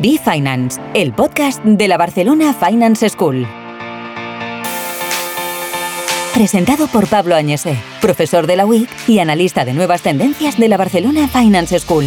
Be Finance, el podcast de la Barcelona Finance School. Presentado por Pablo Añese, profesor de la UIC y analista de nuevas tendencias de la Barcelona Finance School.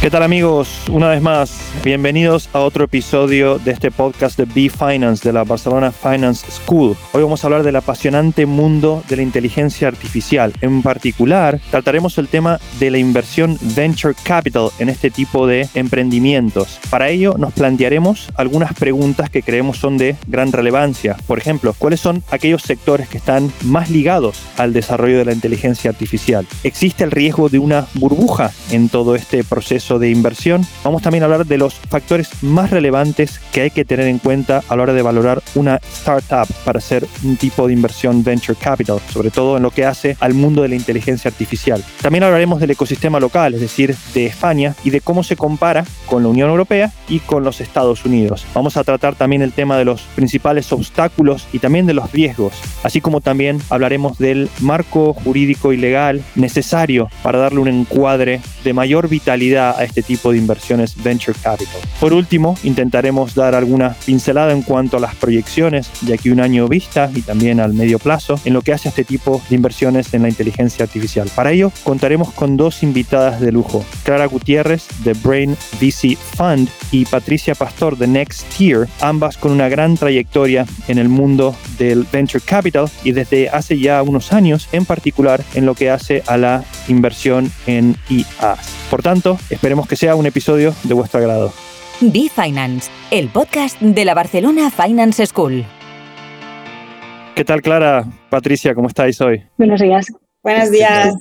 ¿Qué tal amigos? Una vez más, bienvenidos a otro episodio de este podcast de B Finance de la Barcelona Finance School. Hoy vamos a hablar del apasionante mundo de la inteligencia artificial. En particular, trataremos el tema de la inversión venture capital en este tipo de emprendimientos. Para ello, nos plantearemos algunas preguntas que creemos son de gran relevancia. Por ejemplo, ¿cuáles son aquellos sectores que están más ligados al desarrollo de la inteligencia artificial? ¿Existe el riesgo de una burbuja en todo este proceso? De inversión, vamos también a hablar de los factores más relevantes que hay que tener en cuenta a la hora de valorar una startup para hacer un tipo de inversión venture capital, sobre todo en lo que hace al mundo de la inteligencia artificial. También hablaremos del ecosistema local, es decir, de España y de cómo se compara con la Unión Europea y con los Estados Unidos. Vamos a tratar también el tema de los principales obstáculos y también de los riesgos, así como también hablaremos del marco jurídico y legal necesario para darle un encuadre de mayor vitalidad a este tipo de inversiones venture capital. Por último, intentaremos dar alguna pincelada en cuanto a las proyecciones de aquí un año vista y también al medio plazo en lo que hace a este tipo de inversiones en la inteligencia artificial. Para ello, contaremos con dos invitadas de lujo, Clara Gutiérrez de Brain VC Fund y Patricia Pastor de Next Tier, ambas con una gran trayectoria en el mundo del venture capital y desde hace ya unos años en particular en lo que hace a la inversión en IAs. Por tanto, esperemos que sea un episodio de vuestro agrado. Be Finance, el podcast de la Barcelona Finance School. ¿Qué tal, Clara? Patricia, ¿cómo estáis hoy? Buenos días. Buenos días.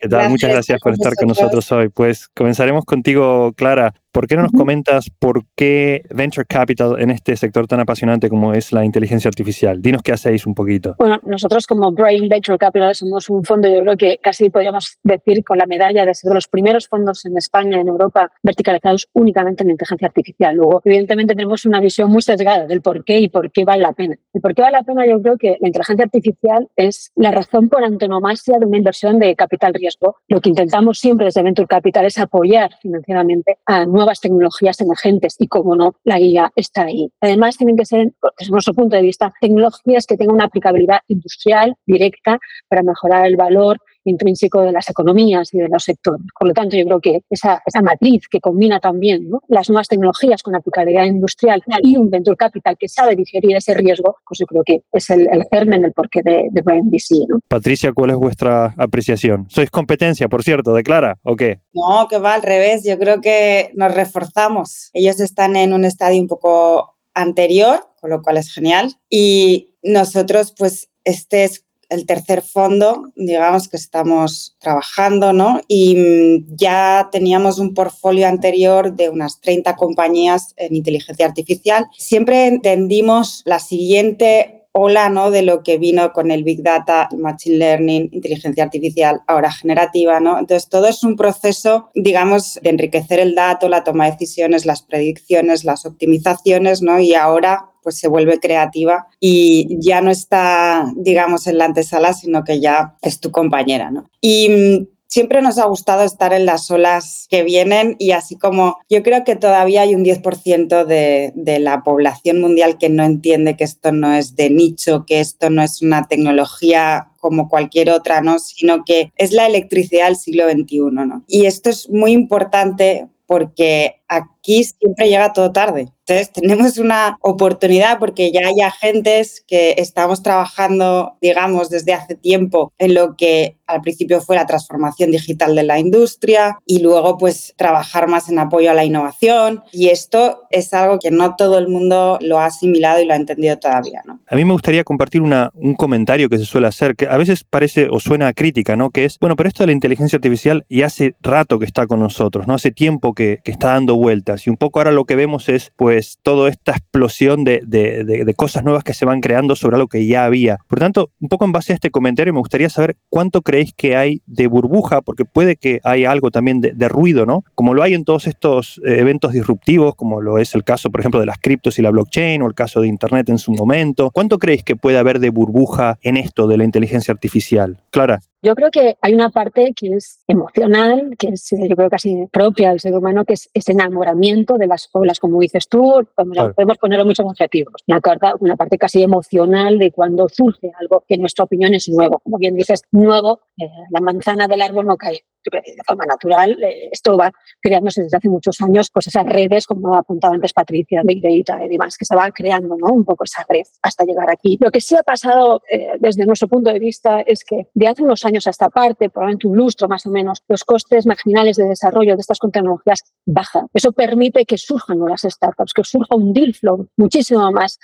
¿Qué tal? Muchas gracias por estar con nosotros hoy. Pues comenzaremos contigo, Clara. ¿Por qué no nos comentas por qué Venture Capital en este sector tan apasionante como es la inteligencia artificial? Dinos qué hacéis un poquito. Bueno, nosotros como Brain Venture Capital somos un fondo, yo creo que casi podríamos decir con la medalla de ser de los primeros fondos en España, en Europa, verticalizados únicamente en inteligencia artificial. Luego, evidentemente, tenemos una visión muy sesgada del por qué y por qué vale la pena. El por qué vale la pena, yo creo que la inteligencia artificial es la razón por antonomasia de una inversión de capital riesgo. Lo que intentamos siempre desde Venture Capital es apoyar financieramente a nuevos nuevas tecnologías emergentes y, como no, la guía está ahí. Además, tienen que ser, desde nuestro punto de vista, tecnologías que tengan una aplicabilidad industrial directa para mejorar el valor intrínseco de las economías y de los sectores. Por lo tanto, yo creo que esa, esa matriz que combina también las nuevas tecnologías con aplicabilidad industrial y un venture capital que sabe digerir ese riesgo, pues yo creo que es el, el germen, el porqué de, de Brian DC. ¿no? Patricia, ¿cuál es vuestra apreciación? ¿Sois competencia, por cierto, de Clara o qué? No, que va al revés. Yo creo que nos reforzamos. Ellos están en un estadio un poco anterior, con lo cual es genial. Y nosotros, pues, este es el tercer fondo, digamos, que estamos trabajando, ¿no? Y mm, ya teníamos un portfolio anterior de unas 30 compañías en inteligencia artificial. Siempre entendimos la siguiente ola ¿no? de lo que vino con el Big Data, Machine Learning, inteligencia artificial, ahora generativa. ¿no? Entonces, todo es un proceso, digamos, de enriquecer el dato, la toma de decisiones, las predicciones, las optimizaciones, ¿no? y ahora pues se vuelve creativa y ya no está, digamos, en la antesala, sino que ya es tu compañera, ¿no? Y mm, siempre nos ha gustado estar en las olas que vienen y así como yo creo que todavía hay un 10% de, de, la población mundial que no entiende que esto no es de nicho, que esto no es una tecnología como cualquier otra, ¿no? sino que es la electricidad del siglo XXI. ¿no? Y esto es muy importante porque aquí siempre llega todo tarde. Entonces tenemos una oportunidad porque ya hay agentes que estamos trabajando, digamos, desde hace tiempo en lo que al principio fue la transformación digital de la industria y luego pues trabajar más en apoyo a la innovación y esto es algo que no todo el mundo lo ha asimilado y lo ha entendido todavía. ¿no? A mí me gustaría compartir una, un comentario que se suele hacer, que a veces parece o suena a crítica, ¿no? Que es, bueno, pero esto de la inteligencia artificial y hace rato que está con nosotros, ¿no? Hace tiempo que, que está dando vueltas y un poco ahora lo que vemos es pues toda esta explosión de, de, de, de, cosas nuevas que se van creando sobre algo que ya había. Por tanto, un poco en base a este comentario me gustaría saber cuánto creéis que hay de burbuja, porque puede que haya algo también de, ruido, ¿no? Como lo hay en todos estos eh, eventos disruptivos, como lo es el caso, por ejemplo, de las criptos y la blockchain o el caso de Internet en su momento. ¿Cuánto creéis que puede haber de burbuja en esto de la inteligencia artificial? Clara. Yo creo que hay una parte que es emocional, que es yo creo casi propia del ser humano, que es ese enamoramiento de las olas, como dices tú, podemos ponerlo muchos objetivos. Una, una parte casi emocional de cuando surge algo que en nuestra opinión es nuevo. Como bien dices, nuevo, eh, la manzana del árbol no cae de forma natural. Eh, esto va creándose desde hace muchos años, pues esas redes, como apuntaba antes Patricia, Big Data y demás, que se van creando ¿no? un poco esa red hasta llegar aquí. Lo que sí ha pasado eh, desde nuestro punto de vista es que de hace unos años a esta parte, probablemente un lustro más o menos, los costes marginales de desarrollo de estas tecnologías bajan. Eso permite que surjan nuevas startups, que surja un deal flow muchísimo más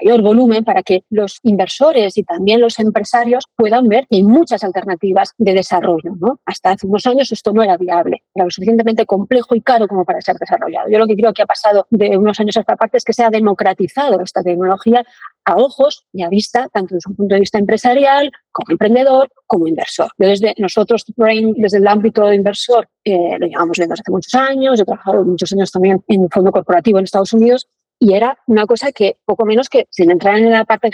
mayor volumen para que los inversores y también los empresarios puedan ver que hay muchas alternativas de desarrollo. ¿no? Hasta hace unos años esto no era viable, era lo suficientemente complejo y caro como para ser desarrollado. Yo lo que creo que ha pasado de unos años a esta parte es que se ha democratizado esta tecnología a ojos y a vista, tanto desde un punto de vista empresarial, como emprendedor, como inversor. Yo desde nosotros, desde el ámbito de inversor, eh, lo llevamos viendo hace muchos años, he trabajado muchos años también en un fondo corporativo en Estados Unidos y era una cosa que, poco menos que, sin entrar en la parte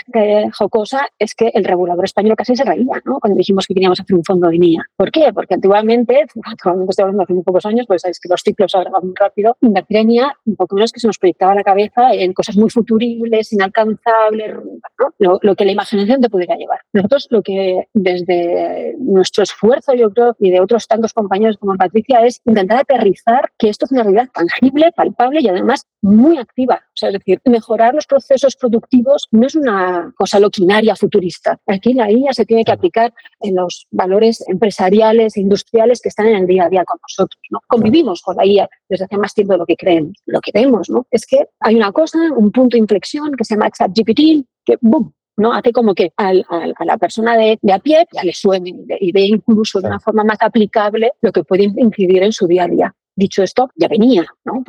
jocosa, es que el regulador español casi se reía, ¿no? Cuando dijimos que queríamos hacer un fondo de NIA. ¿Por qué? Porque antiguamente, actualmente estoy hablando hace muy pocos años, pues sabéis que los ciclos ahora van muy rápido, invertir en un poco menos que se nos proyectaba la cabeza en cosas muy futuribles, inalcanzables, ¿no? lo, que la imaginación te pudiera llevar. Nosotros lo que desde nuestro esfuerzo, yo creo, y de otros tantos compañeros como Patricia, es intentar aterrizar que esto es una realidad tangible, palpable y además muy activa es decir, mejorar los procesos productivos no es una cosa loquinaria futurista. Aquí la IA se tiene que aplicar en los valores empresariales e industriales que están en el día a día con nosotros. ¿no? Convivimos con la IA desde hace más tiempo de lo que creemos. Lo que vemos ¿no? es que hay una cosa, un punto de inflexión que se llama ChatGPT, que ¡boom! ¿no? Hace como que a la persona de, de, a pie ya le suene y ve incluso de una forma más aplicable lo que puede incidir en su día a día. Dicho esto, ya venía, ¿no?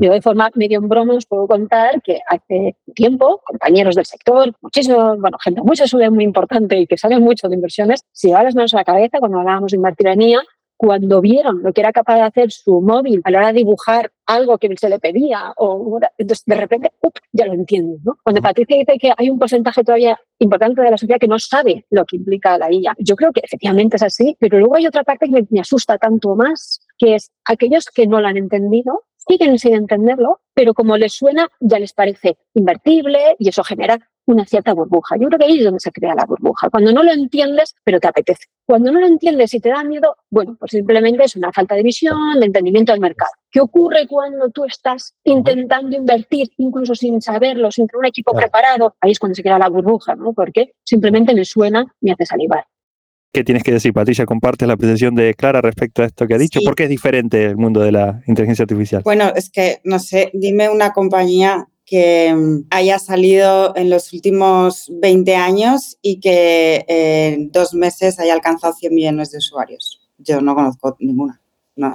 Yo de forma medio en broma os puedo contar que hace tiempo compañeros del sector, muchísimo, bueno, gente muy muy importante y que sabe mucho de inversiones, se llevaba las manos a la cabeza cuando hablábamos de invertir en IA cuando vieron lo que era capaz de hacer su móvil a la hora de dibujar algo que se le pedía, o entonces de repente, ya lo entienden. ¿no? Cuando Patricia dice que hay un porcentaje todavía importante de la sociedad que no sabe lo que implica la IA, yo creo que efectivamente es así, pero luego hay otra parte que me, asusta tanto más, que es aquellos que no lo han entendido, siguen sin entenderlo, pero como les suena, ya les parece invertible y eso genera una cierta burbuja. Yo creo que ahí es donde se crea la burbuja. Cuando no lo entiendes, pero te apetece. Cuando no lo entiendes y te da miedo, bueno, pues simplemente es una falta de visión, de entendimiento del mercado. ¿Qué ocurre cuando tú estás intentando invertir, incluso sin saberlo, sin tener un equipo preparado? Ahí es cuando se crea la burbuja, ¿no? Porque simplemente me suena, me hace salivar. ¿Qué tienes que decir, Patricia? ¿Compartes la apreciación de Clara respecto a esto que ha dicho? ¿Por qué es diferente el mundo de la inteligencia artificial? Bueno, es que, no sé, dime una compañía que mm, haya salido en los últimos 20 años y que en dos meses haya alcanzado 100 millones de usuarios. Yo no conozco ninguna.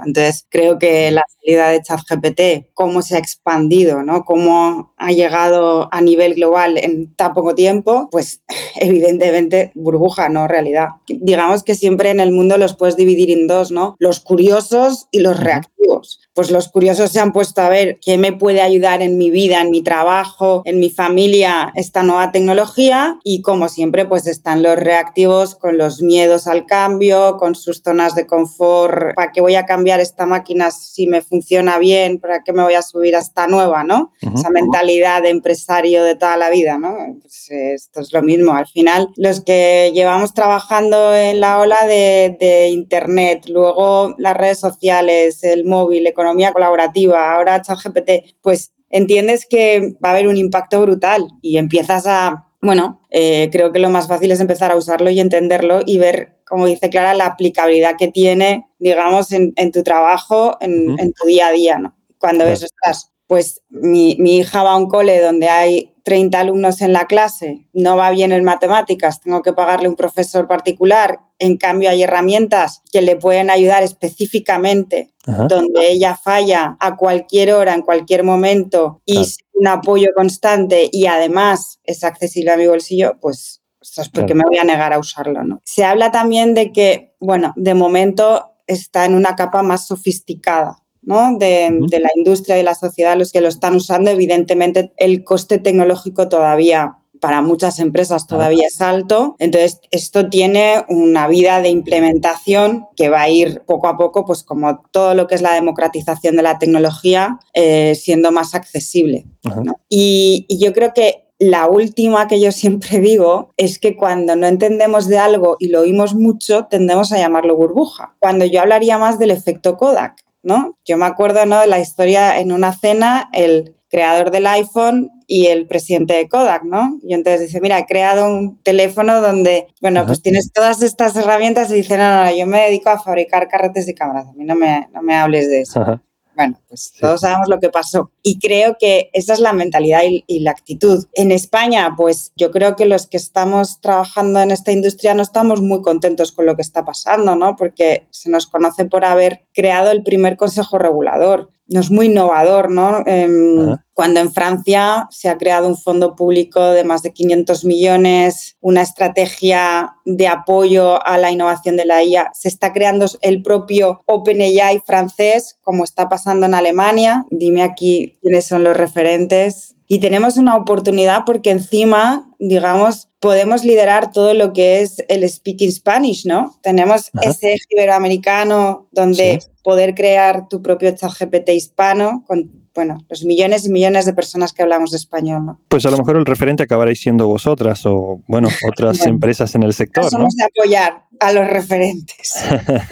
Entonces, creo que la salida de ChatGPT, cómo se ha expandido, ¿no? cómo ha llegado a nivel global en tan poco tiempo, pues evidentemente burbuja, no realidad. Digamos que siempre en el mundo los puedes dividir en dos, ¿no? Los curiosos y los reactivos pues los curiosos se han puesto a ver qué me puede ayudar en mi vida, en mi trabajo, en mi familia esta nueva tecnología y como siempre pues están los reactivos con los miedos al cambio, con sus zonas de confort, ¿para qué voy a cambiar esta máquina si me funciona bien? ¿Para qué me voy a subir a esta nueva? ¿no? Esa mentalidad de empresario de toda la vida, ¿no? Pues esto es lo mismo. Al final, los que llevamos trabajando en la ola de, de Internet, luego las redes sociales, el móvil, economía colaborativa, ahora ChatGPT, pues entiendes que va a haber un impacto brutal y empiezas a, bueno, eh, creo que lo más fácil es empezar a usarlo y entenderlo y ver, como dice Clara, la aplicabilidad que tiene, digamos, en, tu trabajo, en, tu día a día, ¿no? Cuando eso estás, pues mi, mi hija va a un cole donde hay 30 alumnos en la clase, no va bien en matemáticas, tengo que pagarle un profesor particular, en cambio hay herramientas que le pueden ayudar específicamente donde ella falla a cualquier hora, en cualquier momento y un apoyo constante y además es accesible a mi bolsillo, pues es porque me voy a negar a usarlo, ¿no? Se habla también de que, bueno, de momento está en una capa más sofisticada de, la industria y la sociedad, los que lo están usando, evidentemente el coste tecnológico todavía para muchas empresas todavía es alto. Entonces, esto tiene una vida de implementación que va a ir poco a poco, pues como todo lo que es la democratización de la tecnología, eh, siendo más accesible. y yo creo que la última que yo siempre digo es que cuando no entendemos de algo y lo oímos mucho, tendemos a llamarlo burbuja. Cuando yo hablaría más del efecto Kodak, ¿no? Yo me acuerdo, ¿no? De la historia en una cena, el creador del iPhone y el presidente de Kodak, ¿no? Y entonces dice, mira, he creado un teléfono donde, bueno, pues tienes todas estas herramientas y dice, no, no, yo me dedico a fabricar carretes de cámaras, a mí no me, no me hables de eso. Bueno, pues todos sabemos lo que pasó. Y creo que esa es la mentalidad y, la actitud. En España, pues yo creo que los que estamos trabajando en esta industria no estamos muy contentos con lo que está pasando, ¿no? Porque se nos conoce por haber creado el primer consejo regulador no es muy innovador, ¿no? Em, cuando en Francia se ha creado un fondo público de más de 500 millones, una estrategia de apoyo a la innovación de la IA, se está creando el propio OpenAI francés, como está pasando en Alemania. Dime aquí quiénes son los referentes. Y tenemos una oportunidad porque encima, digamos, podemos liderar todo lo que es el Speaking Spanish, ¿no? Tenemos ese eje iberoamericano donde poder crear tu propio chat GPT hispano con bueno, los millones y millones de personas que hablamos español. ¿no? Pues a lo mejor el referente acabaréis siendo vosotras o, bueno, otras empresas en el sector. Somos de apoyar a los referentes.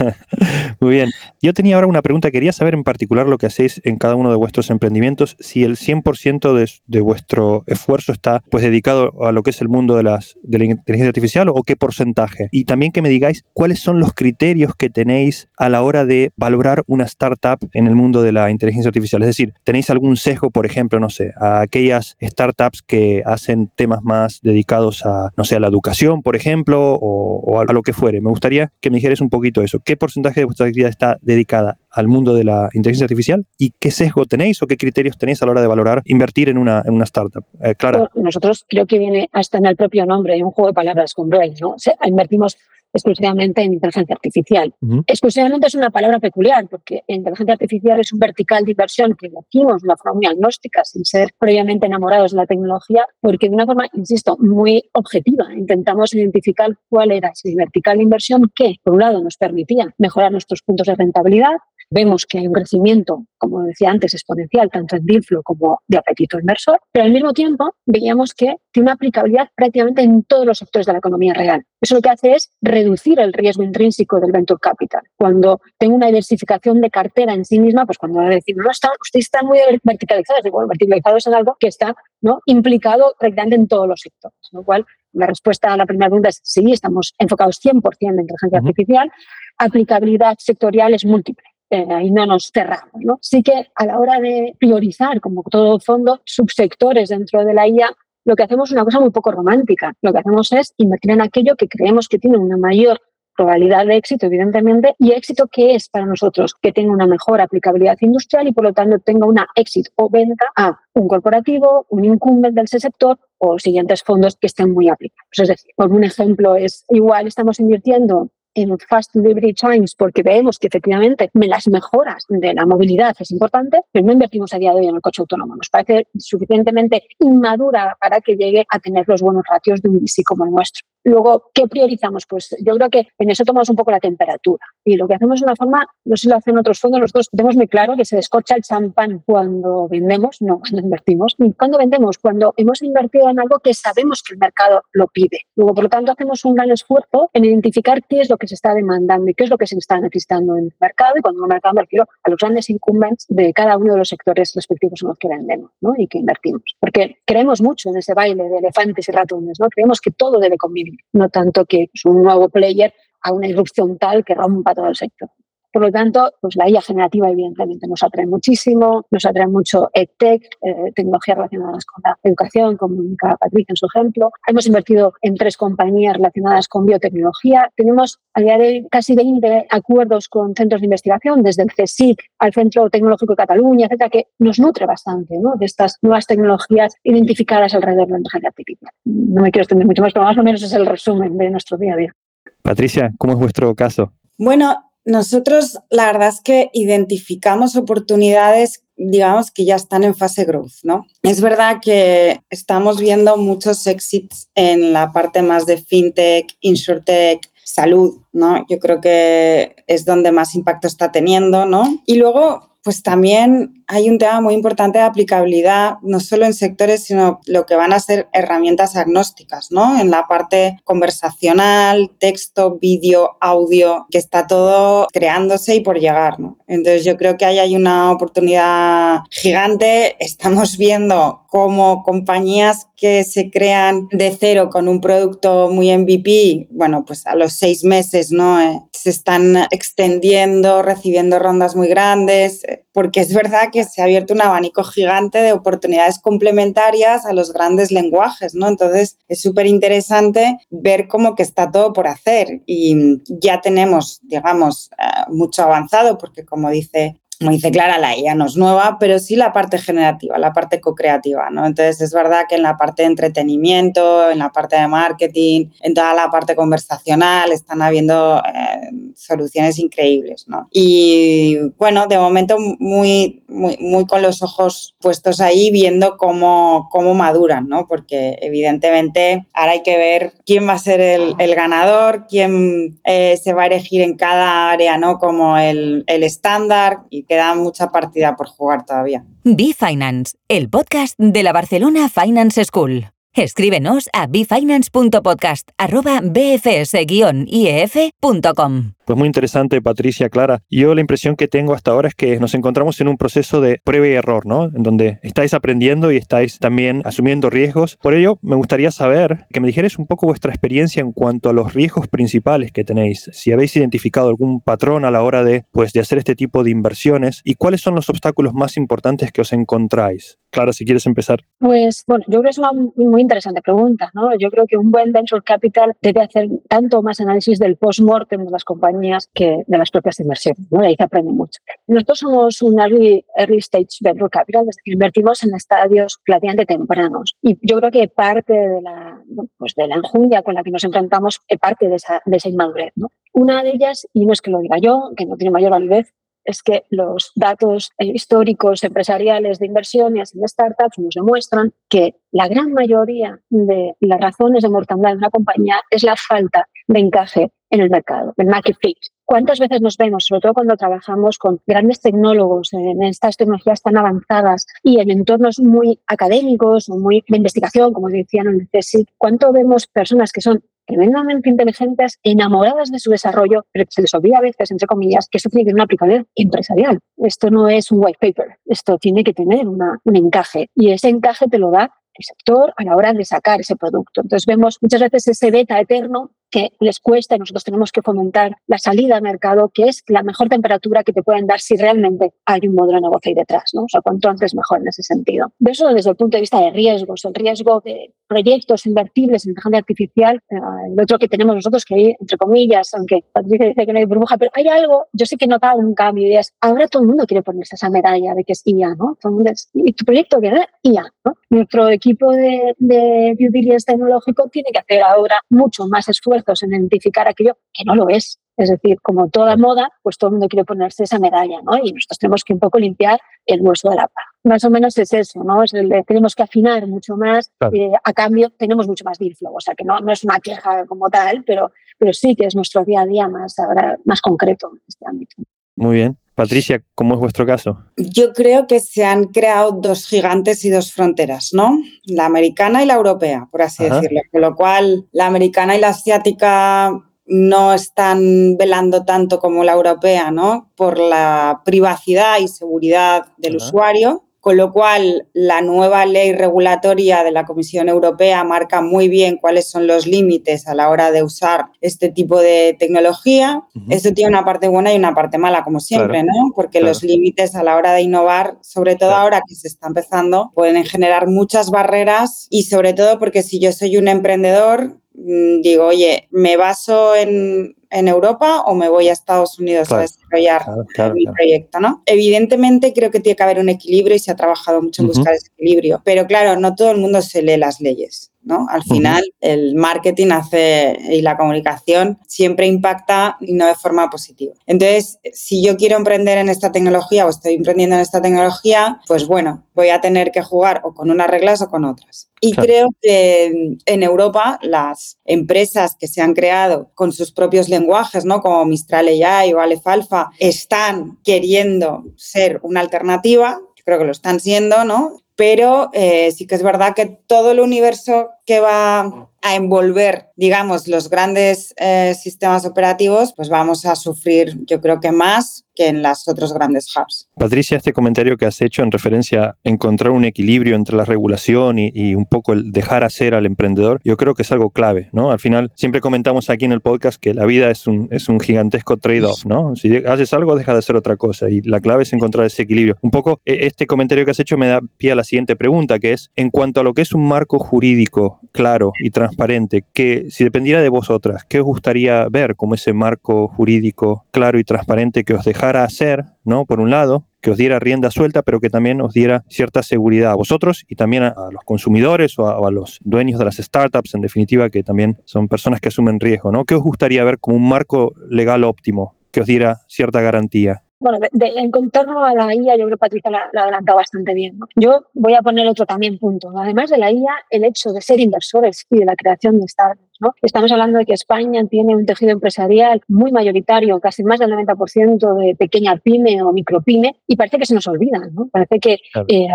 Muy bien. Yo tenía ahora una pregunta. Quería saber en particular lo que hacéis en cada uno de vuestros emprendimientos, si el 100% de, de, vuestro esfuerzo está pues dedicado a lo que es el mundo de, las, de la inteligencia artificial o qué porcentaje. Y también que me digáis cuáles son los criterios que tenéis a la hora de valorar una startup en el mundo de la inteligencia artificial. Es decir, ¿Tenéis algún sesgo, por ejemplo, no sé, a aquellas startups que hacen temas más dedicados a, no sé, a la educación, por ejemplo, o, a lo que fuere? Me gustaría que me dijeras un poquito eso. ¿Qué porcentaje de vuestra actividad está dedicada al mundo de la inteligencia artificial y qué sesgo tenéis o qué criterios tenéis a la hora de valorar invertir en una, startup. Eh, Clara. Nosotros creo que viene hasta en el propio nombre, un juego de palabras con Brain, ¿no? invertimos exclusivamente en inteligencia artificial. Exclusivamente es una palabra peculiar, porque inteligencia artificial es un vertical de inversión que decimos de una forma muy agnóstica, sin ser previamente enamorados de la tecnología, porque de una forma, insisto, muy objetiva, intentamos identificar cuál era ese vertical de inversión que, por un lado, nos permitía mejorar nuestros puntos de rentabilidad, vemos que hay un crecimiento, como decía antes, exponencial, tanto en deal flow como de apetito inversor, pero al mismo tiempo veíamos que tiene una aplicabilidad prácticamente en todos los sectores de la economía real. Eso lo que hace es reducir el riesgo intrínseco del venture capital. Cuando tengo una diversificación de cartera en sí misma, pues cuando decimos, no, está, usted está muy verticalizado, es bueno, verticalizado es algo que está ¿no? implicado prácticamente en todos los sectores, lo cual la respuesta a la primera pregunta es sí, estamos enfocados 100% en inteligencia artificial. Aplicabilidad sectorial es múltiple. Eh, ahí no nos cerramos. ¿no? Sí que a la hora de priorizar, como todo fondo, subsectores dentro de la IA, lo que hacemos es una cosa muy poco romántica. Lo que hacemos es invertir en aquello que creemos que tiene una mayor probabilidad de éxito, evidentemente, y éxito que es para nosotros que tenga una mejor aplicabilidad industrial y por lo tanto tenga una éxito o venta a un corporativo, un incumbent del sector o siguientes fondos que estén muy aplicados. Es decir, por un ejemplo es igual estamos invirtiendo en Fast Delivery Times porque vemos que efectivamente las mejoras de la movilidad es importante, pero no invertimos a día de hoy en el coche autónomo. Nos parece suficientemente inmadura para que llegue a tener los buenos ratios de un VC como el nuestro. Luego, ¿qué priorizamos? Pues yo creo que en eso tomamos un poco la temperatura. Y lo que hacemos de una forma, no sé si lo hacen otros fondos, nosotros tenemos muy claro que se descorcha el champán cuando vendemos, no cuando invertimos. Y cuando vendemos, cuando hemos invertido en algo que sabemos que el mercado lo pide. Luego, por lo tanto, hacemos un gran esfuerzo en identificar qué es lo que se está demandando y qué es lo que se está necesitando en el mercado. Y cuando el mercado me refiero a los grandes incumbents de cada uno de los sectores respectivos en los que vendemos ¿no? y que invertimos. Porque creemos mucho en ese baile de elefantes y ratones, ¿no? Creemos que todo debe convivir no tanto que es un nuevo player a una irrupción tal que rompa todo el sector. Por lo tanto, pues la IA generativa evidentemente nos atrae muchísimo, nos atrae mucho EdTech, eh, tecnologías relacionadas con la educación, como indicaba Patricia en su ejemplo. Hemos invertido en tres compañías relacionadas con biotecnología. Tenemos a día de hoy casi 20 acuerdos con centros de investigación, desde el CSIC al Centro Tecnológico de Cataluña, etcétera, que nos nutre bastante ¿no? de estas nuevas tecnologías identificadas alrededor de la inteligencia artificial. No me quiero extender mucho más, pero más o menos es el resumen de nuestro día a día. Patricia, ¿cómo es vuestro caso? Bueno, nosotros la verdad es que identificamos oportunidades digamos que ya están en fase growth, ¿no? Es verdad que estamos viendo muchos exits en la parte más de fintech, insurtech, salud, ¿no? Yo creo que es donde más impacto está teniendo, ¿no? Y luego, pues también hay un tema muy importante de aplicabilidad, no solo en sectores, sino lo que van a ser herramientas agnósticas, ¿no? En la parte conversacional, texto, vídeo, audio, que está todo creándose y por llegar, ¿no? Entonces yo creo que ahí hay una oportunidad gigante. Estamos viendo cómo compañías que se crean de cero con un producto muy MVP, bueno, pues a los seis meses, ¿no? Eh, se están extendiendo, recibiendo rondas muy grandes, eh, porque es verdad que se ha abierto un abanico gigante de oportunidades complementarias a los grandes lenguajes, ¿no? Entonces es súper interesante ver cómo que está todo por hacer y ya tenemos, digamos, eh, mucho avanzado porque como dice como dice Clara, la IA no es nueva, pero sí la parte generativa, la parte co-creativa, ¿no? Entonces es verdad que en la parte de entretenimiento, en la parte de marketing, en toda la parte conversacional están habiendo eh, soluciones increíbles, ¿no? Y bueno, de momento muy, muy, con los ojos puestos ahí viendo cómo, cómo maduran, ¿no? Porque evidentemente ahora hay que ver quién va a ser el, el ganador, quién eh, se va a elegir en cada área, ¿no? Como el, el estándar y queda mucha partida por jugar todavía. Be Finance, el podcast de la Barcelona Finance School. Escríbenos a bfinance.podcast.bfs-ief.com. Pues muy interesante, Patricia, Clara. Yo la impresión que tengo hasta ahora es que nos encontramos en un proceso de prueba y error, ¿no? En donde estáis aprendiendo y estáis también asumiendo riesgos. Por ello, me gustaría saber que me dijeras un poco vuestra experiencia en cuanto a los riesgos principales que tenéis. Si habéis identificado algún patrón a la hora de, pues, de hacer este tipo de inversiones y cuáles son los obstáculos más importantes que os encontráis. Clara, si quieres empezar. Pues bueno, yo creo que es una muy interesante pregunta. ¿no? Yo creo que un buen venture capital debe hacer tanto más análisis del post-mortem de las compañías que de las propias inversiones. ¿no? Ahí se aprende mucho. Nosotros somos un early, early stage venture capital, es decir, invertimos en estadios relativamente tempranos. Y yo creo que parte de la, pues de la enjundia con la que nos enfrentamos es parte de esa, de esa inmadurez. ¿no? Una de ellas, y no es que lo diga yo, que no tiene mayor validez, es que los datos históricos empresariales de inversiones en startups nos demuestran que la gran mayoría de las razones de mortandad de una compañía es la falta de encaje en el mercado, el market fit. ¿Cuántas veces nos vemos, sobre todo cuando trabajamos con grandes tecnólogos en estas tecnologías tan avanzadas y en entornos muy académicos o muy de investigación, como decían en el CSIC, cuánto vemos personas que son tremendamente inteligentes, enamoradas de su desarrollo, pero se les olvida a veces, entre comillas, que esto tiene que tener una aplicación empresarial. Esto no es un white paper, esto tiene que tener una, un encaje y ese encaje te lo da el sector a la hora de sacar ese producto. Entonces vemos muchas veces ese beta eterno que les cuesta y nosotros tenemos que fomentar la salida al mercado, que es la mejor temperatura que te pueden dar si realmente hay un modelo de negocio ahí detrás, ¿no? O sea, cuanto antes mejor en ese sentido. De eso desde el punto de vista de riesgos, el riesgo de proyectos invertibles en inteligencia artificial, eh, el otro que tenemos nosotros que hay, entre comillas, aunque Patricia dice que no hay burbuja, pero hay algo, yo sé que he notado un cambio y es, ahora todo el mundo quiere ponerse esa medalla de que es IA, ¿no? Todo el mundo es, y tu proyecto que IA. Nuestro equipo de, de due tecnológico tiene que hacer ahora mucho más esfuerzo en identificar aquello que no lo es. Es decir, como toda moda, pues todo el mundo quiere ponerse esa medalla, ¿no? Y nosotros tenemos que un poco limpiar el hueso de la paja. Más o menos es eso, ¿no? Es el de, tenemos que afinar mucho más, claro. eh, a cambio tenemos mucho más deal flow, o sea que no, no es una queja como tal, pero, pero sí que es nuestro día a día más, ahora, más concreto en este ámbito. Muy bien. Patricia, ¿cómo es vuestro caso? Yo creo que se han creado dos gigantes y dos fronteras, ¿no? La americana y la europea, por así Ajá. decirlo. Con lo cual, la americana y la asiática no están velando tanto como la europea, ¿no? Por la privacidad y seguridad del Ajá. usuario con lo cual la nueva ley regulatoria de la Comisión Europea marca muy bien cuáles son los límites a la hora de usar este tipo de tecnología. Uh -huh. Esto tiene una parte buena y una parte mala, como siempre, claro. ¿no? Porque claro. los límites a la hora de innovar, sobre todo claro. ahora que se está empezando, pueden generar muchas barreras y sobre todo porque si yo soy un emprendedor, mm, digo, oye, me baso en, en Europa o me voy a Estados Unidos claro, a desarrollar claro, claro, mi proyecto, ¿no? Evidentemente creo que tiene que haber un equilibrio y se ha trabajado mucho en uh -huh. buscar ese equilibrio, pero claro, no todo el mundo se lee las leyes. ¿No? Al final, el marketing hace y la comunicación siempre impacta y no de forma positiva. Entonces, si yo quiero emprender en esta tecnología o estoy emprendiendo en esta tecnología, pues bueno, voy a tener que jugar o con unas reglas o con otras. Y creo que en Europa las empresas que se han creado con sus propios lenguajes, ¿no? como Mistral AI o Alefalfa, están queriendo ser una alternativa creo que lo están siendo, ¿no? Pero eh, sí que es verdad que todo el universo que va a envolver, digamos, los grandes eh, sistemas operativos, pues vamos a sufrir, yo creo que más que en las otros grandes hubs. Patricia, este comentario que has hecho en referencia a encontrar un equilibrio entre la regulación y, un poco el dejar hacer al emprendedor, yo creo que es algo clave, ¿no? Al final, siempre comentamos aquí en el podcast que la vida es un, es un gigantesco trade-off, ¿no? Si haces algo, deja de hacer otra cosa y la clave es encontrar ese equilibrio. Un poco, e, este comentario que has hecho me da pie a la siguiente pregunta, que es, en cuanto a lo que es un marco jurídico claro y transparente, que si dependiera de vosotras, ¿qué os gustaría ver como ese marco jurídico claro y transparente que os dejara hacer, ¿no? Por un lado, que os diera rienda suelta, pero que también os diera cierta seguridad a vosotros y también a, los consumidores o a, los dueños de las startups, en definitiva, que también son personas que asumen riesgo, ¿no? ¿Qué os gustaría ver como un marco legal óptimo que os diera cierta garantía? Bueno, en contorno a la IA, yo creo que Patricia la, ha adelantado bastante bien. Yo voy a poner otro también punto. Además de la IA, el hecho de ser inversores y de la creación de startups. ¿no? Estamos hablando de que España tiene un tejido empresarial muy mayoritario, casi más del 90% de pequeña pyme o micropyme, y parece que se nos olvida. ¿no? Parece que eh,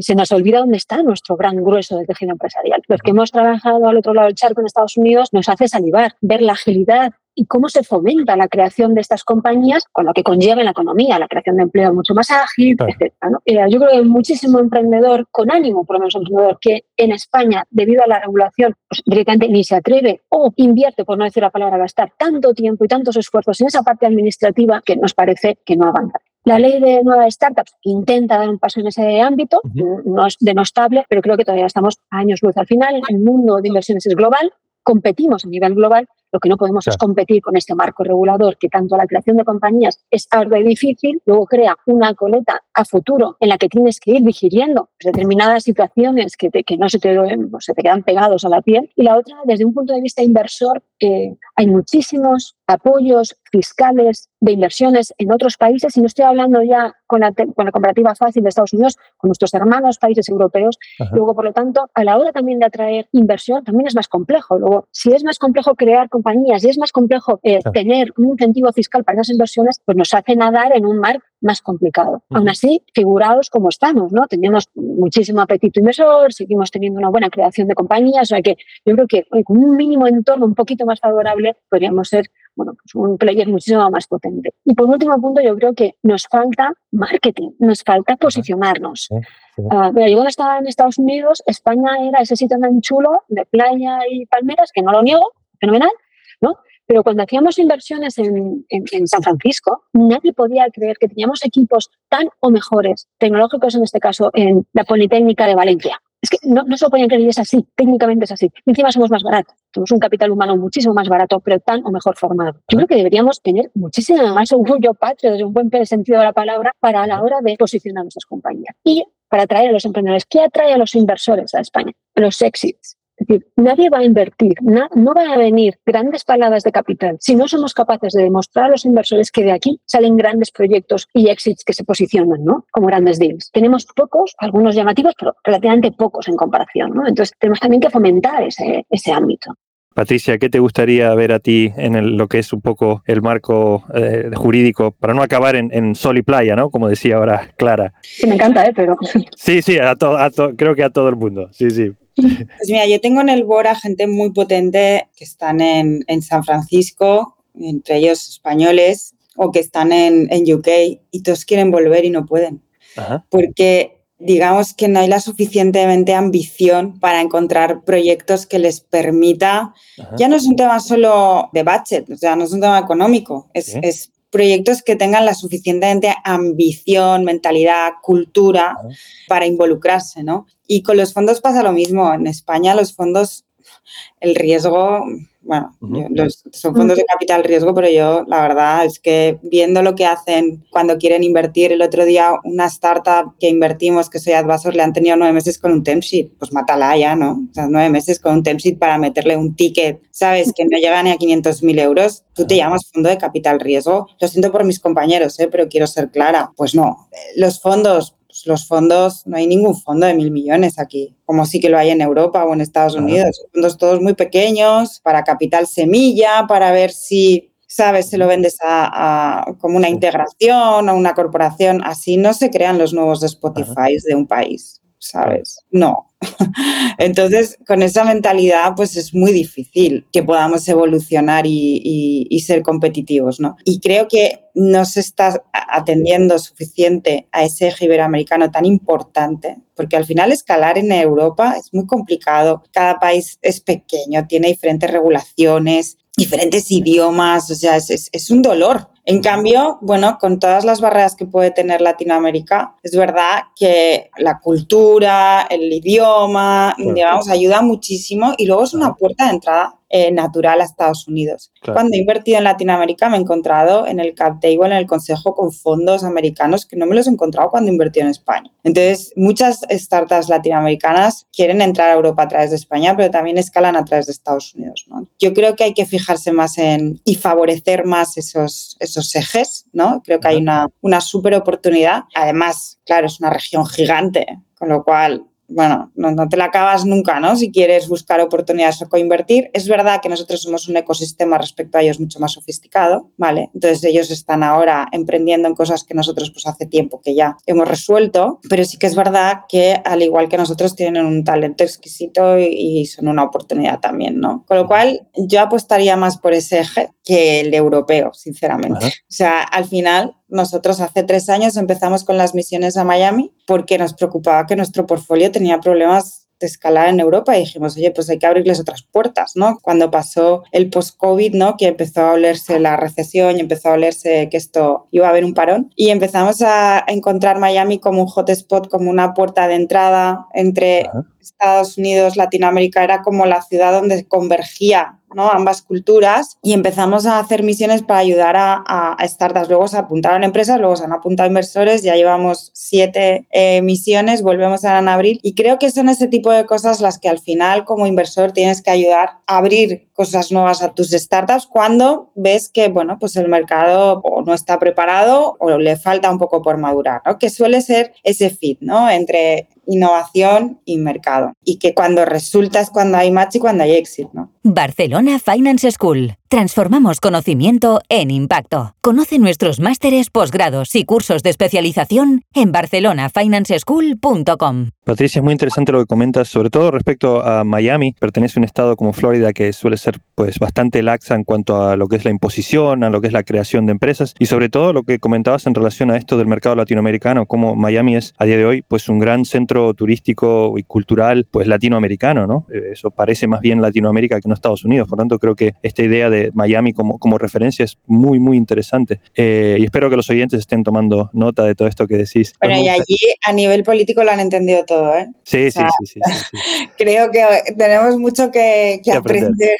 se nos olvida dónde está nuestro gran grueso del tejido empresarial. Los que hemos trabajado al otro lado del charco en Estados Unidos nos hace salivar, ver la agilidad y cómo se fomenta la creación de estas compañías con lo que conlleva en la economía, la creación de empleo mucho más ágil, etc. Eh, yo creo que hay muchísimo emprendedor con ánimo, por lo menos emprendedor, que en España, debido a la regulación, pues, directamente ni se atreve o invierte, por no decir la palabra gastar, tanto tiempo y tantos esfuerzos en esa parte administrativa que nos parece que no avanza. La ley de nuevas startups intenta dar un paso en ese ámbito, no es denostable, pero creo que todavía estamos a años luz. Al final, el mundo de inversiones es global, competimos a nivel global, lo que no podemos es competir con este marco regulador que tanto la creación de compañías es algo difícil, luego crea una coleta a futuro en la que tienes que ir vigiliendo determinadas situaciones que, que no se te, se te quedan pegados a la piel. Y la otra, desde un punto de vista inversor, eh, hay muchísimos apoyos fiscales de inversiones en otros países, y no estoy hablando ya con la, con la comparativa fácil de Estados Unidos, con nuestros hermanos países europeos. Luego, por lo tanto, a la hora también de atraer inversión, también es más complejo. Luego, si es más complejo crear compañías y es más complejo eh, tener un incentivo fiscal para esas inversiones, pues nos hace nadar en un mar más complicado. Aún así, figurados como estamos, ¿no? Tenemos muchísimo apetito inversor, seguimos teniendo una buena creación de compañías, o sea que yo creo que con un mínimo entorno un poquito más favorable podríamos ser bueno, pues un player muchísimo más potente. Y por último punto, yo creo que nos falta marketing, nos falta posicionarnos. Ah, yo cuando estaba en Estados Unidos, España era ese sitio tan chulo de playa y palmeras, que no lo niego, fenomenal, ¿no? Pero cuando hacíamos inversiones en, San Francisco, nadie podía creer que teníamos equipos tan o mejores, tecnológicos en este caso, en la Politécnica de Valencia. Es que no, no se lo podían creer y es así, técnicamente es así. encima somos más baratos, tenemos un capital humano muchísimo más barato, pero tan o mejor formado. Yo creo que deberíamos tener muchísimo más orgullo patrio, desde un buen sentido de la palabra, para la hora de posicionar nuestras compañías. Y para atraer a los emprendedores, ¿qué atrae a los inversores a España? Los exits. Decir, nadie va a invertir, no van a venir grandes palabras de capital si no somos capaces de demostrar a los inversores que de aquí salen grandes proyectos y exits que se posicionan ¿no? como grandes deals. Tenemos pocos, algunos llamativos, pero relativamente pocos en comparación. ¿no? Entonces, tenemos también que fomentar ese, ese ámbito. Patricia, ¿qué te gustaría ver a ti en lo que es un poco el marco eh, jurídico para no acabar en, sol y playa, ¿no? Como decía ahora Clara. Sí, me encanta, ¿eh? Pero... Sí, sí, a creo que a todo el mundo, sí, sí. Pues mira, yo tengo en el BORA gente muy potente que están en, San Francisco, entre ellos españoles, o que están en, UK y todos quieren volver y no pueden. Porque digamos que no hay la suficientemente ambición para encontrar proyectos que les permita, ya no es un tema solo de budget, o sea, no es un tema económico, es, es proyectos que tengan la suficientemente ambición, mentalidad, cultura para involucrarse, ¿no? Y con los fondos pasa lo mismo. En España los fondos el riesgo bueno, son fondos de capital riesgo, pero yo la verdad es que viendo lo que hacen cuando quieren invertir, el otro día una startup que invertimos, que soy Advisor, le han tenido nueve meses con un temp pues mátala ya, ¿no? O sea, nueve meses con un temp para meterle un ticket, ¿sabes? Que no llega ni a 500 mil euros. Tú te llamas fondo de capital riesgo. Lo siento por mis compañeros, ¿eh? pero quiero ser clara. Pues no, los fondos pues, los fondos, no hay ningún fondo de mil millones aquí, como sí que lo hay en Europa o en Estados Unidos. Fondos todos muy pequeños, para capital semilla, para ver si, sabes, se lo vendes a, como una integración o una corporación. Así no se crean los nuevos Spotify de un país. ¿Sabes? No. Entonces, con esa mentalidad, pues es muy difícil que podamos evolucionar y, ser competitivos, ¿no? Y creo que no se está atendiendo suficiente a ese eje iberoamericano tan importante, porque al final escalar en Europa es muy complicado. Cada país es pequeño, tiene diferentes regulaciones, diferentes idiomas, o sea, es, es un dolor en cambio, bueno, con todas las barreras que puede tener Latinoamérica, es verdad que la cultura, el idioma, digamos, ayuda muchísimo y luego es una puerta de entrada eh, natural a Estados Unidos. Cuando he invertido en Latinoamérica me he encontrado en el cap table, en el consejo, con fondos americanos que no me los he encontrado cuando invertí en España. Entonces, muchas startups latinoamericanas quieren entrar a Europa a través de España, pero también escalan a través de Estados Unidos. Yo creo que hay que fijarse más en y favorecer más esos, esos ejes. ¿no? Creo que hay una, una súper oportunidad. Además, claro, es una región gigante, con lo cual bueno, no, te la acabas nunca, ¿no? Si quieres buscar oportunidades o coinvertir. Es verdad que nosotros somos un ecosistema respecto a ellos mucho más sofisticado, ¿vale? Entonces ellos están ahora emprendiendo en cosas que nosotros pues hace tiempo que ya hemos resuelto, pero sí que es verdad que al igual que nosotros tienen un talento exquisito y, son una oportunidad también, ¿no? Con lo cual yo apostaría más por ese eje que el europeo, sinceramente. O sea, al final nosotros hace tres años empezamos con las misiones a Miami porque nos preocupaba que nuestro portfolio tenía problemas de escalar en Europa y dijimos, oye, pues hay que abrirles otras puertas, ¿no? Cuando pasó el post-COVID, ¿no? Que empezó a olerse la recesión y empezó a olerse que esto iba a haber un parón y empezamos a encontrar Miami como un hotspot, como una puerta de entrada entre Estados Unidos, Latinoamérica, era como la ciudad donde convergía ¿no? ambas culturas y empezamos a hacer misiones para ayudar a, startups. Luego se apuntaron empresas, luego se han apuntado inversores, ya llevamos siete eh, misiones, volvemos a en abril y creo que son ese tipo de cosas las que al final como inversor tienes que ayudar a abrir cosas nuevas a tus startups cuando ves que bueno, pues el mercado no está preparado o le falta un poco por madurar, ¿no? que suele ser ese fit ¿no? entre innovación y mercado. Y que cuando resulta es cuando hay match y cuando hay éxito, ¿no? Barcelona Finance School. Transformamos conocimiento en impacto. Conoce nuestros másteres, posgrados y cursos de especialización en barcelonafinanceschool.com. Patricia, es muy interesante lo que comentas, sobre todo respecto a Miami. Pertenece a un estado como Florida que suele ser pues bastante laxa en cuanto a lo que es la imposición, a lo que es la creación de empresas y sobre todo lo que comentabas en relación a esto del mercado latinoamericano, como Miami es a día de hoy pues un gran centro turístico y cultural pues latinoamericano, ¿no? Eh, eso parece más bien Latinoamérica que no Estados Unidos. Por tanto, creo que esta idea de Miami como, como referencia es muy, muy interesante. Eh, y espero que los oyentes estén tomando nota de todo esto que decís. Bueno, y allí a nivel político lo han entendido todo, ¿eh? Sí, sí, sí, Creo que tenemos mucho que, aprender.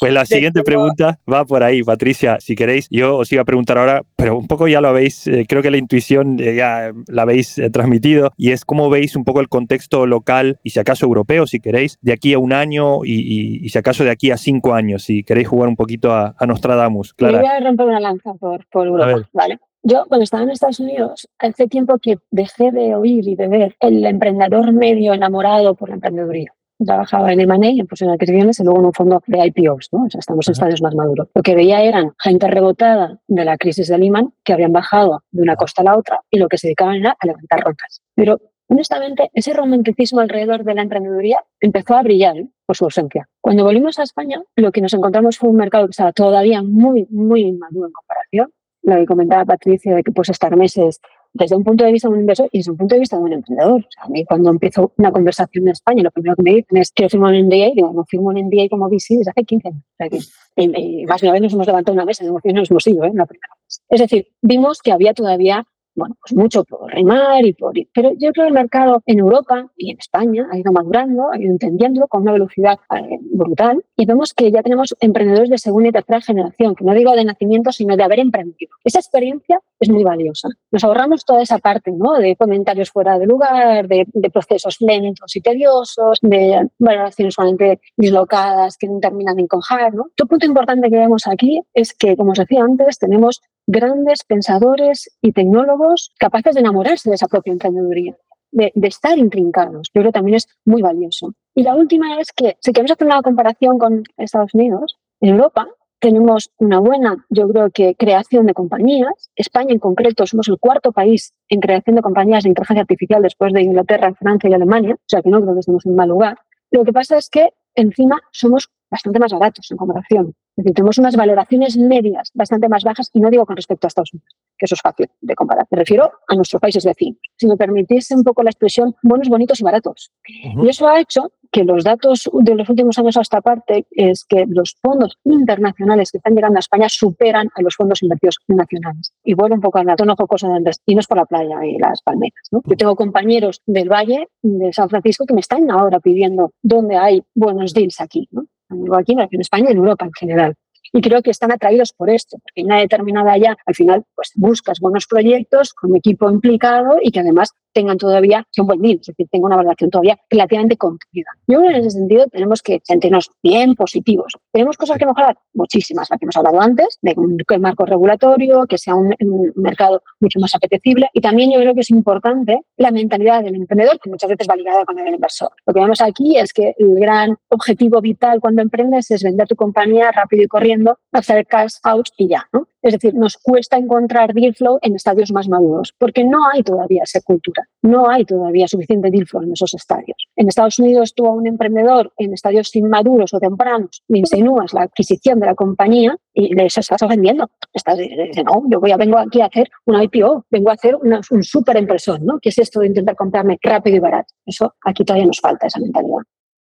Pues la siguiente pregunta va por ahí, Patricia. Si queréis, yo os iba a preguntar ahora, pero un poco ya lo habéis, eh, creo que la intuición eh, ya la habéis transmitido, y es cómo veis un poco el contexto local y si acaso europeo, si queréis, de aquí a un año y, y si acaso de aquí a cinco años, si queréis jugar un poquito a, Nostradamus. Clara. voy a romper una lanza por, por Europa, ¿vale? Yo, cuando estaba en Estados Unidos, hace tiempo que dejé de oír y de ver el emprendedor medio enamorado por la emprendeduría. Trabajaba en M&A, en fusión de adquisiciones y luego en un fondo de IPOs, ¿no? O sea, estamos en estadios más maduros. Lo que veía eran gente rebotada de la crisis de Lehman que habían bajado de una costa a la otra y lo que se dedicaban era a levantar rocas. Pero honestamente, ese romanticismo alrededor de la emprendeduría empezó a brillar ¿eh? por su ausencia. Cuando volvimos a España, lo que nos encontramos fue un mercado que estaba todavía muy, muy inmaduro en comparación. Lo que comentaba Patricia de que pues estar meses desde un punto de vista de un inversor y desde un punto de vista de un emprendedor. O sea, a mí cuando empiezo una conversación en España, lo primero que me dicen es, quiero firmar un NDA, y digo, no firmo un NDA como VC desde hace 15 años. O sea, que, y, más de una vez nos hemos levantado una mesa de negociaciones, nos hemos ido ¿eh? la primera vez. Es decir, vimos que había todavía bueno, pues mucho por remar y por... Pero yo creo que el mercado en Europa y en España ha ido madurando, ha ido entendiendo con una velocidad eh, brutal y vemos que ya tenemos emprendedores de segunda y tercera generación, que no digo de nacimiento, sino de haber emprendido. Esa experiencia es muy valiosa. Nos ahorramos toda esa parte ¿no? de comentarios fuera de lugar, de, procesos lentos y tediosos, de valoraciones solamente dislocadas que no terminan en conjar. ¿no? Otro punto importante que vemos aquí es que, como os decía antes, tenemos grandes pensadores y tecnólogos capaces de enamorarse de esa propia emprendeduría. De, estar intrincados. Yo creo que también es muy valioso. Y la última es que, si queremos hacer una comparación con Estados Unidos, en Europa tenemos una buena, yo creo que, creación de compañías. España en concreto somos el cuarto país en creación de compañías de inteligencia artificial después de Inglaterra, Francia y Alemania, o sea que no creo que estemos en mal lugar. Lo que pasa es que encima somos bastante más baratos en comparación. Tenemos unas valoraciones medias bastante más bajas y no digo con respecto a Estados Unidos, que eso es fácil de comparar. Me refiero a nuestros países vecinos. Si me permitís un poco la expresión, buenos, bonitos y baratos. Y eso ha hecho que los datos de los últimos años a esta parte es que los fondos internacionales que están llegando a España superan a los fondos invertidos nacionales. Y vuelvo un poco al tono jocoso de antes, y no es por la playa y las palmeras. ¿no? Yo tengo compañeros del Valle de San Francisco que me están ahora pidiendo dónde hay buenos deals aquí. ¿no? En España y en Europa en general. Y creo que están atraídos por esto, porque una determinada ya, al final, pues buscas buenos proyectos con equipo implicado y que además tengan todavía un buen deal, es decir, tengan una valoración todavía relativamente contenida. Yo creo que en ese sentido tenemos que sentirnos bien positivos. Tenemos cosas que mejorar, muchísimas, las que hemos hablado antes, de un marco regulatorio, que sea un, mercado mucho más apetecible. Y también yo creo que es importante la mentalidad del emprendedor, que muchas veces va ligada con el inversor. Lo que vemos aquí es que el gran objetivo vital cuando emprendes es vender tu compañía rápido y corriendo, hacer cash out y ya. ¿no? Es decir, nos cuesta encontrar deal flow en estadios más maduros, porque no hay todavía esa cultura, no hay todavía suficiente deal flow en esos estadios. En Estados Unidos tú a un emprendedor en estadios inmaduros o tempranos le insinúas la adquisición de la compañía y le estás vendiendo. Estás diciendo, no, yo voy a, vengo aquí a hacer una IPO, vengo a hacer un súper empresón, ¿no? ¿Qué es esto de intentar comprarme rápido y barato? Eso aquí todavía nos falta esa mentalidad.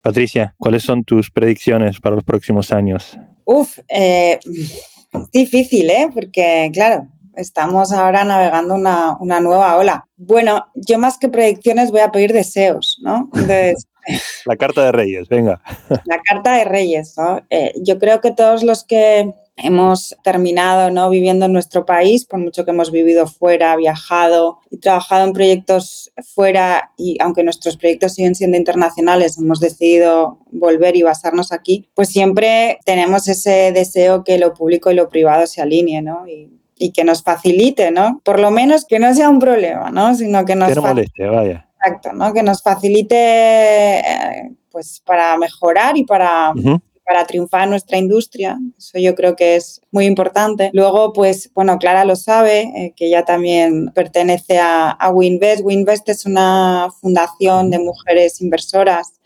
Patricia, ¿cuáles son tus predicciones para los próximos años? Uf, eh, difícil, ¿eh? Porque, claro, estamos ahora navegando una, una, nueva ola. Bueno, yo más que predicciones voy a pedir deseos, ¿no? Entonces, la carta de Reyes, venga. La carta de Reyes, ¿no? Eh, yo creo que todos los que hemos terminado ¿no? viviendo en nuestro país, por mucho que hemos vivido fuera, viajado y trabajado en proyectos fuera, y aunque nuestros proyectos siguen siendo internacionales, hemos decidido volver y basarnos aquí, pues siempre tenemos ese deseo que lo público y lo privado se alineen, ¿no? Y, que nos facilite, ¿no? Por lo menos que no sea un problema, ¿no? Sino que nos... Que no moleste, vaya. Exacto, ¿no? Que nos facilite eh, pues para mejorar y para para triunfar en nuestra industria. Eso yo creo que es muy importante. Luego, pues, bueno, Clara lo sabe, eh, que ya también pertenece a, a Winvest. Winvest es una fundación de mujeres inversoras.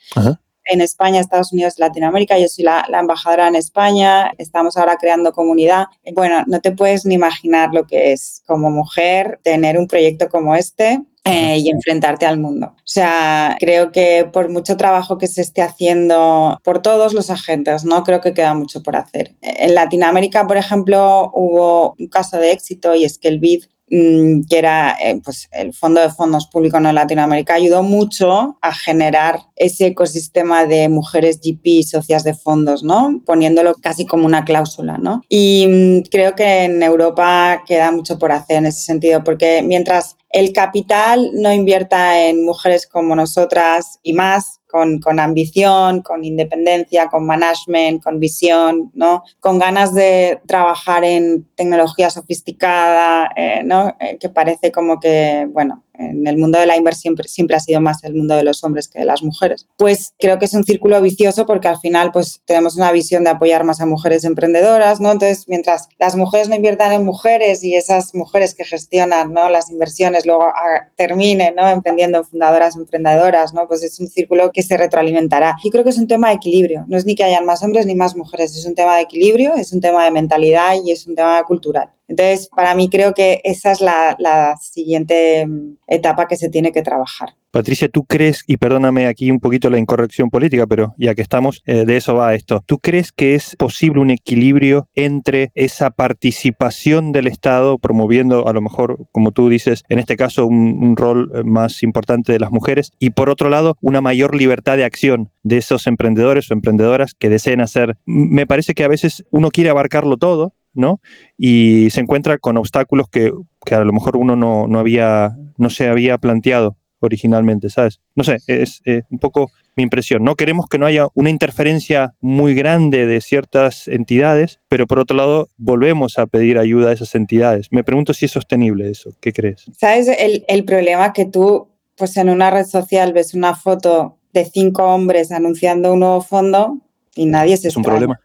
En España, Estados Unidos Latinoamérica. Yo soy la, la, embajadora en España. Estamos ahora creando comunidad. Bueno, no te puedes ni imaginar lo que es como mujer tener un proyecto como este eh, y enfrentarte al mundo. O sea, creo que por mucho trabajo que se esté haciendo por todos los agentes, ¿no? Creo que queda mucho por hacer. En Latinoamérica, por ejemplo, hubo un caso de éxito y es que el BID que era eh, pues, el Fondo de Fondos Públicos en Latinoamérica, ayudó mucho a generar ese ecosistema de mujeres GP y socias de fondos, ¿no? Poniéndolo casi como una cláusula, ¿no? Y mm, creo que en Europa queda mucho por hacer en ese sentido, porque mientras el capital no invierta en mujeres como nosotras y más, con, con, ambición, con independencia, con management, con visión, ¿no? Con ganas de trabajar en tecnología sofisticada, eh, ¿no? Eh, que parece como que, bueno, en el mundo de la inversión siempre, ha sido más el mundo de los hombres que de las mujeres. Pues creo que es un círculo vicioso porque al final pues tenemos una visión de apoyar más a mujeres emprendedoras, ¿no? Entonces, mientras las mujeres no inviertan en mujeres y esas mujeres que gestionan, ¿no? Las inversiones luego ah, terminen, ¿no? Emprendiendo en fundadoras emprendedoras, ¿no? Pues es un círculo que se retroalimentará. Y creo que es un tema de equilibrio. No es ni que hayan más hombres ni más mujeres, es un tema de equilibrio, es un tema de mentalidad y es un tema cultural. Entonces, para mí creo que esa es la, siguiente mm, etapa que se tiene que trabajar. Patricia, ¿tú crees, y perdóname aquí un poquito la incorrección política, pero ya que estamos, eh, de eso va esto, ¿tú crees que es posible un equilibrio entre esa participación del Estado promoviendo, a lo mejor, como tú dices, en este caso, un, rol eh, más importante de las mujeres, y por otro lado, una mayor libertad de acción de esos emprendedores o emprendedoras que deseen hacer? Me parece que a veces uno quiere abarcarlo todo, ¿no? Y se encuentra con obstáculos que, que a lo mejor uno no, no, había, no se había planteado originalmente, ¿sabes? No sé, es un poco mi impresión. No queremos que no haya una interferencia muy grande de ciertas entidades, pero por otro lado volvemos a pedir ayuda a esas entidades. Me pregunto si es sostenible eso. ¿Qué crees? ¿Sabes el, el problema que tú, pues en una red social ves una foto de cinco hombres anunciando un nuevo fondo y nadie se Es un problema.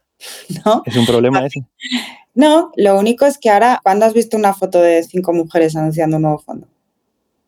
¿No? Es un problema ese. No, lo único es que ahora, ¿cuándo has visto una foto de cinco mujeres anunciando un nuevo fondo?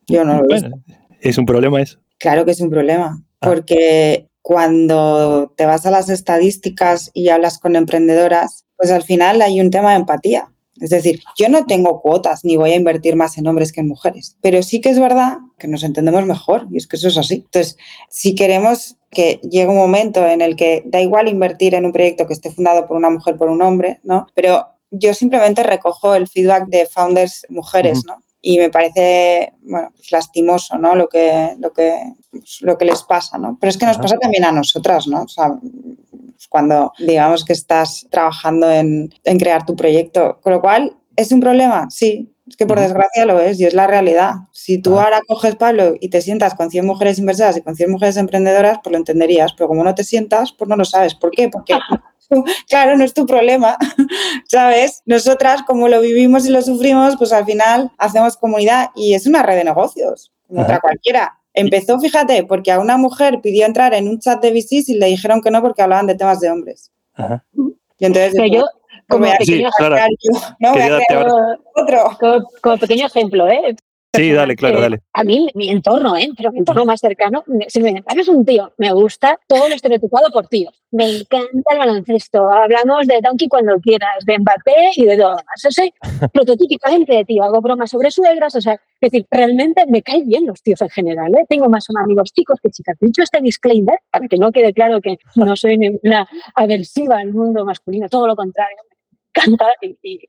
Yo no lo he visto. ¿Es un problema eso? Claro que es un problema, ah. porque cuando te vas a las estadísticas y hablas con emprendedoras, pues al final hay un tema de empatía. Es decir, yo no tengo cuotas ni voy a invertir más en hombres que en mujeres, pero sí que es verdad que nos entendemos mejor y es que eso es así. Entonces, si queremos que llegue un momento en el que da igual invertir en un proyecto que esté fundado por una mujer, por un hombre, ¿no? Pero yo simplemente recojo el feedback de founders mujeres, ¿no? y me parece bueno, pues lastimoso ¿no? lo, que, lo, que, pues lo que les pasa. ¿no? Pero es que nos pasa también a nosotras, ¿no? O sea, pues cuando digamos que estás trabajando en, en, crear tu proyecto. Con lo cual, ¿es un problema? Sí. Es que por desgracia lo es y es la realidad. Si tú ahora coges Pablo y te sientas con 100 mujeres inversadas y con 100 mujeres emprendedoras, pues lo entenderías. Pero como no te sientas, pues no lo sabes. ¿Por qué? Porque claro, no es tu problema, ¿sabes? Nosotras, como lo vivimos y lo sufrimos, pues al final hacemos comunidad y es una red de negocios, como otra cualquiera. Empezó, fíjate, porque a una mujer pidió entrar en un chat de VCs y le dijeron que no porque hablaban de temas de hombres. Y entonces, yo, como, pequeño, como pequeño ejemplo, ¿eh? Sí, dale, claro, dale. A mí, mi entorno, ¿eh? pero mi entorno más cercano, si me es un tío, me gusta todo lo estereotipado por tíos. Me encanta el baloncesto. Hablamos de Donkey cuando quieras, de Mbappé y de todo demás. Yo soy prototípicamente de tío. Hago bromas sobre suegras, o sea, es decir, realmente me caen bien los tíos en general. ¿eh? Tengo más amigos chicos que chicas. Dicho este disclaimer, para que no quede claro que no soy una aversiva al mundo masculino, todo lo contrario, encanta y,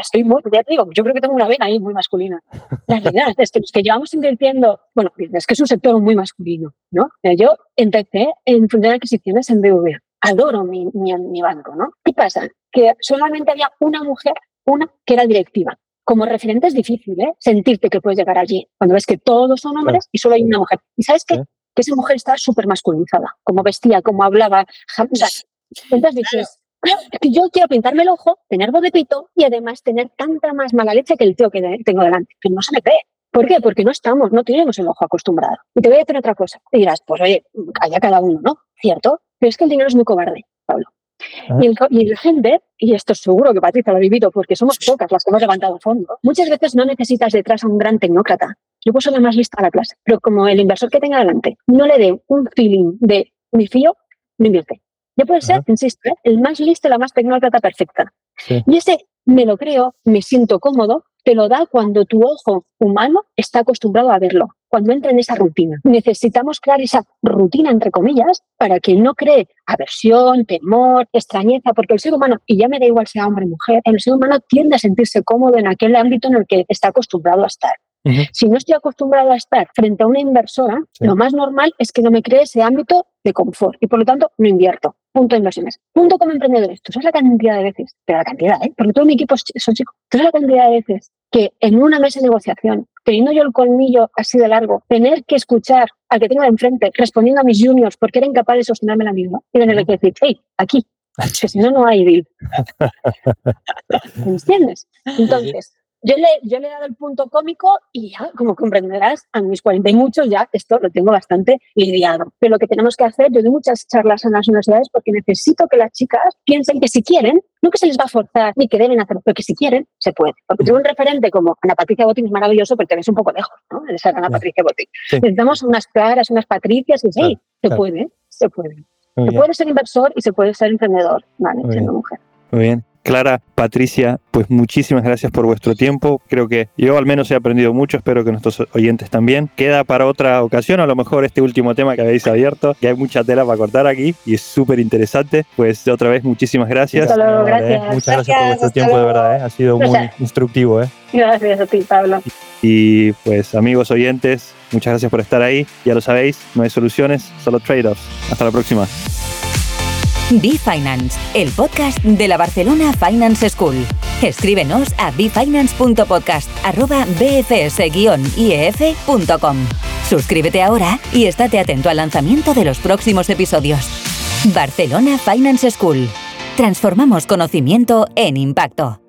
estoy muy, ya te digo, yo creo que tengo una vena ahí muy masculina. La realidad es que los que llevamos invirtiendo, bueno, es que es un sector muy masculino, ¿no? Yo empecé en de adquisiciones en BVA. Adoro mi, mi, mi banco, ¿no? ¿Qué pasa? Que solamente había una mujer, una que era directiva. Como referente es difícil, ¿eh? Sentirte que puedes llegar allí cuando ves que todos son hombres y solo hay una mujer. ¿Y sabes qué? Que esa mujer está súper masculinizada, como vestía, como hablaba. Entonces dices, yo quiero pintarme el ojo, tener voz de pito y además tener tanta más mala leche que el tío que tengo delante, que no se me cree. ¿Por qué? Porque no estamos, no tenemos el ojo acostumbrado. Y te voy a decir otra cosa. Y dirás, pues oye, haya cada uno, ¿no? Cierto. Pero es que el dinero es muy cobarde, Pablo. Ah. Y, el, y el gente, y esto seguro que Patricia lo ha vivido porque somos pocas las que hemos levantado fondo, muchas veces no necesitas detrás a un gran tecnócrata. Yo puedo ser la más lista a la clase, pero como el inversor que tenga delante no le dé un feeling de mi fío, no invierte. Ya puede ser, insisto, ¿eh? el más listo, la más tecnócrata perfecta. Y ese me lo creo, me siento cómodo, te lo da cuando tu ojo humano está acostumbrado a verlo, cuando entra en esa rutina. Necesitamos crear esa rutina, entre comillas, para que no cree aversión, temor, extrañeza, porque el ser humano, y ya me da igual sea hombre o mujer, el ser humano tiende a sentirse cómodo en aquel ámbito en el que está acostumbrado a estar. Si no estoy acostumbrado a estar frente a una inversora, lo más normal es que no me cree ese ámbito de confort y por lo tanto no invierto. Punto de inversiones. Punto como emprendedores. Tú sabes la cantidad de veces, pero la cantidad, ¿eh? porque todo mi equipo son chicos. Tú sabes la cantidad de veces que en una mesa de negociación, teniendo yo el colmillo así de largo, tener que escuchar al que tengo de enfrente respondiendo a mis juniors porque era incapaz de sostenerme la misma y tener que decir, hey, aquí, que si no, no hay deal. ¿Me entiendes? Entonces, yo le, yo le he dado el punto cómico y ya, como comprenderás, a mis 40 y muchos ya esto lo tengo bastante lidiado. Pero lo que tenemos que hacer, yo doy muchas charlas en las universidades porque necesito que las chicas piensen que si quieren, no que se les va a forzar ni que deben hacerlo, pero que si quieren, se puede. Porque tengo un referente como Ana Patricia Botín es maravilloso, pero te ves un poco lejos ¿no? de ser Ana Patricia Botín. Necesitamos unas claras, unas patricias y sí, se puede, se puede. se puede ser inversor y se puede ser emprendedor, ¿vale? Siendo mujer. Muy bien. Clara, Patricia, pues muchísimas gracias por vuestro tiempo. Creo que yo al menos he aprendido mucho, espero que nuestros oyentes también. Queda para otra ocasión, a lo mejor este último tema que habéis abierto, que hay mucha tela para cortar aquí y es súper interesante. Pues otra vez muchísimas gracias. gracias. Muchas gracias, por vuestro tiempo, de verdad. ¿eh? Ha sido muy instructivo. ¿eh? Gracias a ti, Pablo. Y pues amigos oyentes, muchas gracias por estar ahí. Ya lo sabéis, no hay soluciones, solo trade-offs. Hasta la próxima. Be Finance, el podcast de la Barcelona Finance School. Escríbenos a bfinance.podcast.bfs-ief.com. Suscríbete ahora y estate atento al lanzamiento de los próximos episodios. Barcelona Finance School. Transformamos conocimiento en impacto.